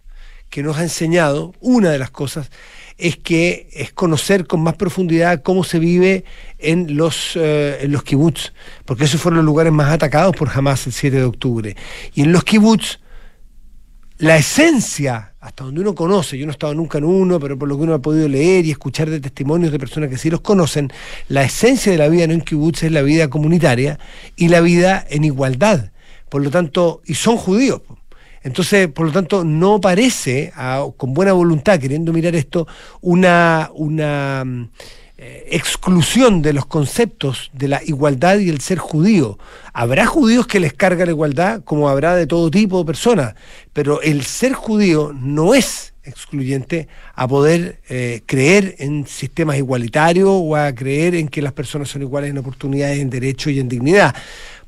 que nos ha enseñado, una de las cosas, es que es conocer con más profundidad cómo se vive en los, eh, en los kibbutz, porque esos fueron los lugares más atacados por Hamas el 7 de octubre. Y en los kibbutz, la esencia, hasta donde uno conoce, yo no he estado nunca en uno, pero por lo que uno ha podido leer y escuchar de testimonios de personas que sí los conocen, la esencia de la vida en kibbutz es la vida comunitaria y la vida en igualdad. Por lo tanto, y son judíos. Entonces, por lo tanto, no parece, con buena voluntad, queriendo mirar esto, una, una eh, exclusión de los conceptos de la igualdad y el ser judío. Habrá judíos que les carga la igualdad, como habrá de todo tipo de personas, pero el ser judío no es excluyente a poder eh, creer en sistemas igualitarios o a creer en que las personas son iguales en oportunidades, en derechos y en dignidad.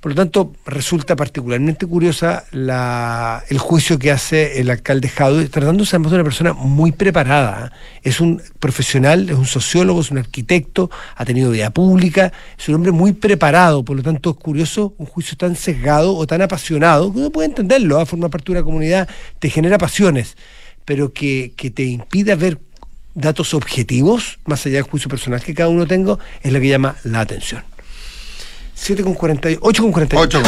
Por lo tanto, resulta particularmente curiosa la, el juicio que hace el alcalde Jaude, tratándose de una persona muy preparada. ¿eh? Es un profesional, es un sociólogo, es un arquitecto, ha tenido vida pública, es un hombre muy preparado. Por lo tanto, es curioso un juicio tan sesgado o tan apasionado, que uno puede entenderlo, ¿eh? formar parte de una comunidad te genera pasiones, pero que, que te impida ver datos objetivos, más allá del juicio personal que cada uno tenga, es lo que llama la atención. 7 con 48. 8 con 48.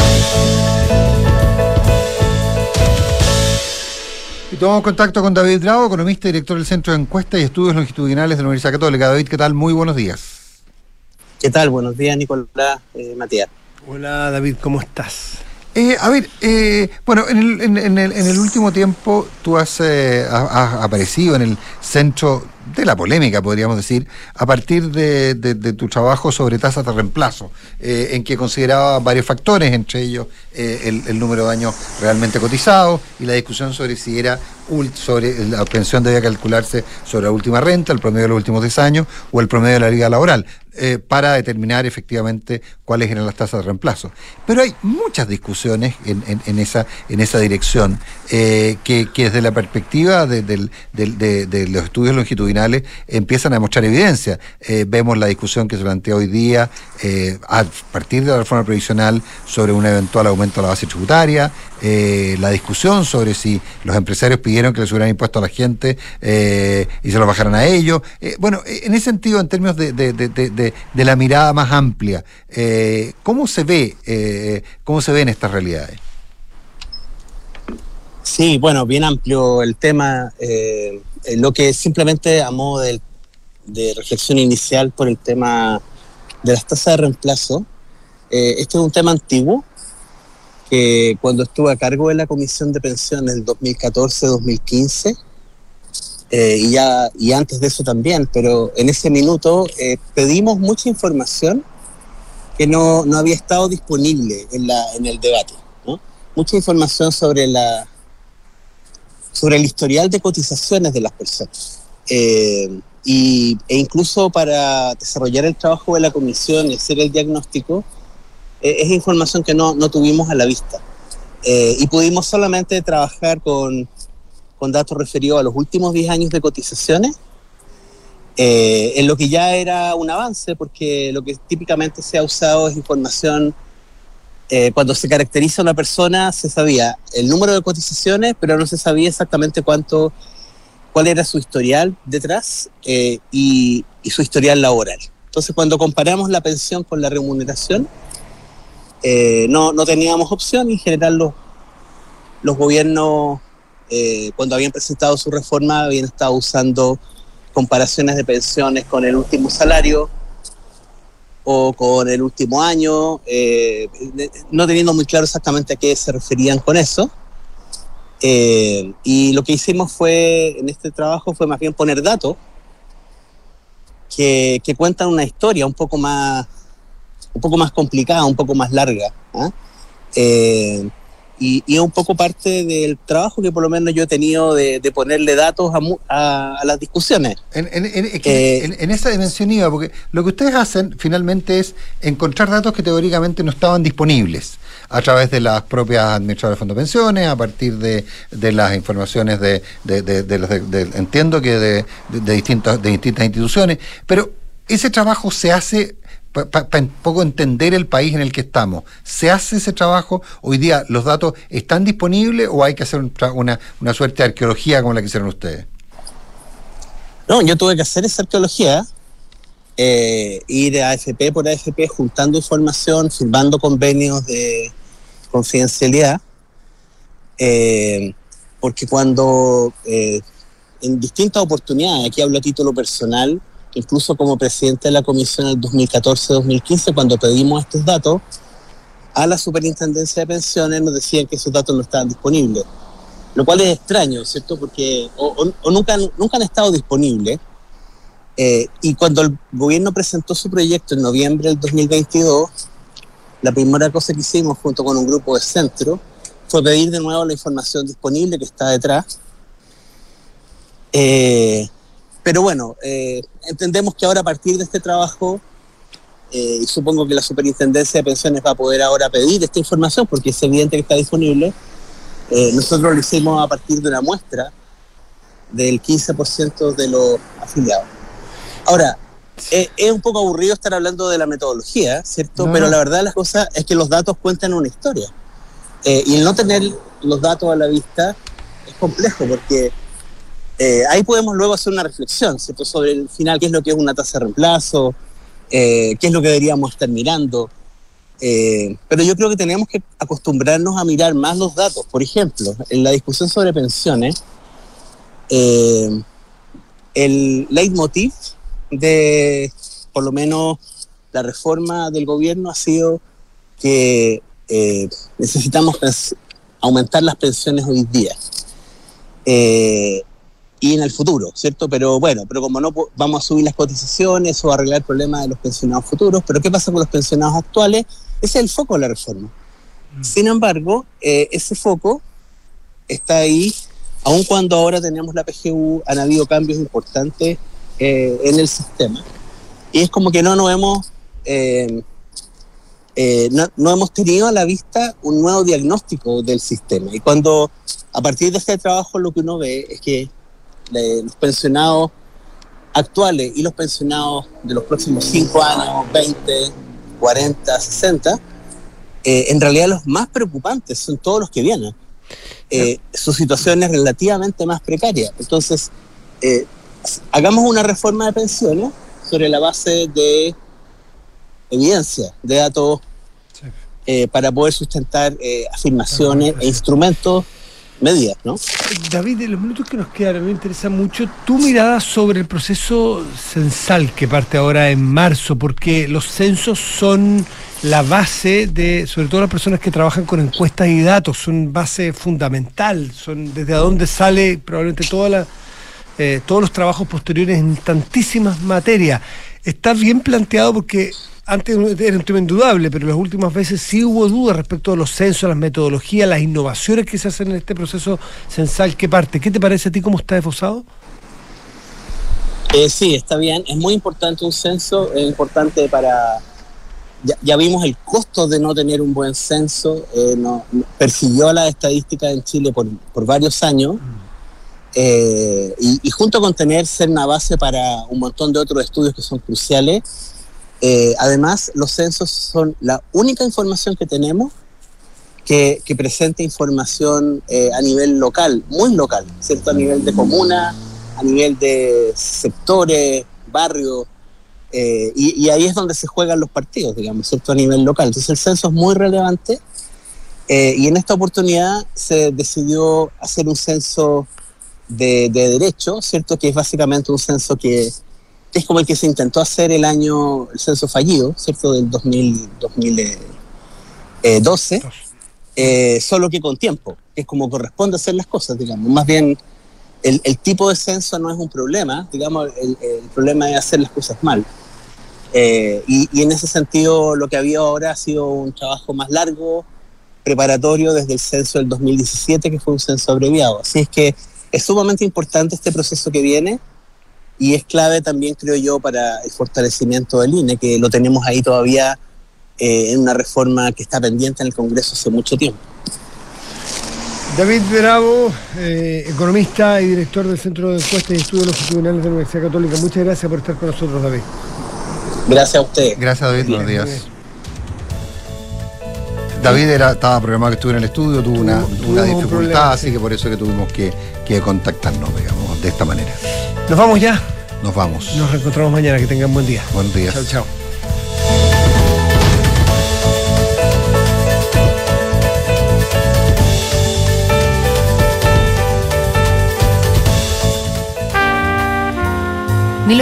Y tomamos contacto con David Drago, economista y director del Centro de Encuestas y Estudios Longitudinales de la Universidad Católica. David, ¿qué tal? Muy buenos días. ¿Qué tal? Buenos días, Nicolás, eh, Matías. Hola, David, ¿cómo estás? Eh, a ver, eh, bueno, en el, en, el, en el, último tiempo tú has, eh, has, aparecido en el centro de la polémica, podríamos decir, a partir de, tu trabajo sobre tasas de reemplazo, eh, en que consideraba varios factores, entre ellos eh, el, número de años realmente cotizados y la discusión sobre si era sobre la pensión debía calcularse sobre la última renta, el promedio de los últimos 10 años o el promedio de la vida laboral, eh, para determinar efectivamente cuáles eran las tasas de reemplazo. Pero hay muchas discusiones en, esa, en esa dirección que, desde la perspectiva de, los estudios longitudinales empiezan a mostrar evidencia. Eh, vemos la discusión que se plantea hoy día eh, a partir de la reforma previsional sobre un eventual aumento de la base tributaria, eh, la discusión sobre si los empresarios pidieron que les hubieran impuesto a la gente y se lo bajaran a ellos. bueno, en ese sentido, en términos de, de, de, de la mirada más amplia, ¿cómo se ve, cómo se ven estas realidades? Sí, bueno, bien amplio el tema. Eh, lo que simplemente a modo de, reflexión inicial por el tema de las tasas de reemplazo, eh, este es un tema antiguo cuando estuve a cargo de la Comisión de Pensiones en 2014-2015, eh, y, ya, y antes de eso también, pero en ese minuto pedimos mucha información que no, no había estado disponible en, la, en el debate. ¿no? Mucha información sobre la, sobre el historial de cotizaciones de las personas. Eh, y, e incluso para desarrollar el trabajo de la comisión y hacer el diagnóstico, eh, es información que no, no, tuvimos a la vista. Eh, y pudimos solamente trabajar con, con, datos referidos a los últimos 10 años de cotizaciones, en lo que ya era un avance, porque lo que típicamente se ha usado es información eh, cuando se caracteriza una persona se sabía el número de cotizaciones, pero no se sabía exactamente cuánto, cuál era su historial detrás eh, y, su historial laboral. Entonces, cuando comparamos la pensión con la remuneración, eh, no, no, teníamos opción en general los, los gobiernos, cuando habían presentado su reforma, habían estado usando comparaciones de pensiones con el último salario, o con el último año, eh, no teniendo muy claro exactamente a qué se referían con eso. Eh, y lo que hicimos fue, en este trabajo, fue más bien poner datos que, que cuentan una historia un poco más, un poco más complicada, un poco más larga. ¿ah? Eh, y, es un poco parte del trabajo que por lo menos yo he tenido de, ponerle datos a, las discusiones. En, en, esa dimensión iba, porque lo que ustedes hacen finalmente es encontrar datos que teóricamente no estaban disponibles a través de las propias administradoras de fondos de pensiones, a partir de, las informaciones de, los entiendo que de, distintas, de distintas instituciones, pero ese trabajo se hace para un poco entender el país en el que estamos. ¿Se hace ese trabajo? Hoy día, ¿los datos están disponibles o hay que hacer una, una suerte de arqueología como la que hicieron ustedes? No, yo tuve que hacer esa arqueología, eh, ir a AFP por AFP juntando información, firmando convenios de confidencialidad, eh, porque cuando eh, en distintas oportunidades, aquí hablo a título personal, incluso como presidente de la comisión en el 2014-2015, cuando pedimos estos datos, a la superintendencia de pensiones nos decían que esos datos no estaban disponibles. Lo cual es extraño, ¿cierto? Porque nunca han estado disponibles. Eh, y cuando el gobierno presentó su proyecto en noviembre del 2022, la primera cosa que hicimos junto con un grupo de centro fue pedir de nuevo la información disponible que está detrás. Eh, pero bueno, eh, entendemos que ahora a partir de este trabajo, eh, y supongo que la Superintendencia de Pensiones va a poder ahora pedir esta información porque es evidente que está disponible, eh, nosotros lo hicimos a partir de una muestra del 15% de los afiliados. Ahora, es un poco aburrido estar hablando de la metodología, ¿cierto? Pero la verdad de las cosas es que los datos cuentan una historia. y el no tener los datos a la vista es complejo porque eh, ahí podemos luego hacer una reflexión sobre el final, qué es lo que es una tasa de reemplazo, eh, qué es lo que deberíamos estar mirando. Eh, pero yo creo que tenemos que acostumbrarnos a mirar más los datos. Por ejemplo, en la discusión sobre pensiones, el leitmotiv de, por lo menos, la reforma del gobierno ha sido que necesitamos aumentar las pensiones hoy día y en el futuro, ¿cierto? Pero bueno, pero como no vamos a subir las cotizaciones o arreglar el problema de los pensionados futuros, pero ¿qué pasa con los pensionados actuales? Ese es el foco de la reforma. Mm. Sin embargo, eh, ese foco está ahí, aun cuando ahora tenemos la PGU, han habido cambios importantes eh, en el sistema. Y es como que no nos hemos, eh, no, no hemos tenido a la vista un nuevo diagnóstico del sistema. Y cuando a partir de este trabajo lo que uno ve es que los pensionados actuales y los pensionados de los próximos 5 años, 20, 40, 60, eh, en realidad los más preocupantes son todos los que vienen. Eh, su situación es relativamente más precaria. Entonces, eh, hagamos una reforma de pensiones sobre la base de evidencia, de datos, eh, para poder sustentar eh, afirmaciones e instrumentos, medidas, ¿no? David, en los minutos que nos quedan, me interesa mucho tu mirada sobre el proceso censal que parte ahora en marzo, porque los censos son la base de, sobre todo las personas que trabajan con encuestas y datos, son base fundamental, son desde dónde sale probablemente toda la, eh, todos los trabajos posteriores en tantísimas materias. Está bien planteado porque antes era un tema indudable, pero las últimas veces sí hubo dudas respecto a los censos, las metodologías, las innovaciones que se hacen en este proceso censal. ¿Qué parte? ¿Qué te parece a ti cómo está esbozado? Eh, sí, está bien. Es muy importante un censo, es importante para... Ya, vimos el costo de no tener un buen censo, eh, no- persiguió la estadística en Chile por, por varios años, eh, y, y junto con tener ser una base para un montón de otros estudios que son cruciales, eh, además los censos son la única información que tenemos que, presenta información eh, a nivel local, muy local, ¿cierto? A nivel de comuna, a nivel de sectores, barrios, eh, y, ahí es donde se juegan los partidos, digamos, ¿cierto? A nivel local. Entonces el censo es muy relevante y en esta oportunidad se decidió hacer un censo de, de derecho, ¿cierto? Que es básicamente un censo que es como el que se intentó hacer el año, el censo fallido, ¿cierto? Del 2000, 2012, eh, solo que con tiempo, que es como corresponde hacer las cosas, digamos. Más bien, el, el tipo de censo no es un problema, digamos, el, el problema es hacer las cosas mal. Eh, y, y en ese sentido, lo que había ahora ha sido un trabajo más largo, preparatorio desde el censo del 2017, que fue un censo abreviado. Así es que es sumamente importante este proceso que viene y es clave también, creo yo, para el fortalecimiento del INE, que lo tenemos ahí todavía eh, en una reforma que está pendiente en el Congreso hace mucho tiempo. David Bravo, eh, economista y director del Centro de Encuestas y Estudios Longitudinales de la Universidad Católica. Muchas gracias por estar con nosotros, David. Gracias a usted. Gracias, David. Buenos días. David era, estaba programado que estuviera en el estudio, tuvo una, una un dificultad, problema, así que por eso que tuvimos que, que contactarnos, digamos, de esta manera. Nos vamos ya. Nos vamos. Nos reencontramos mañana. Que tengan buen día. Buenos días. Chao, chao.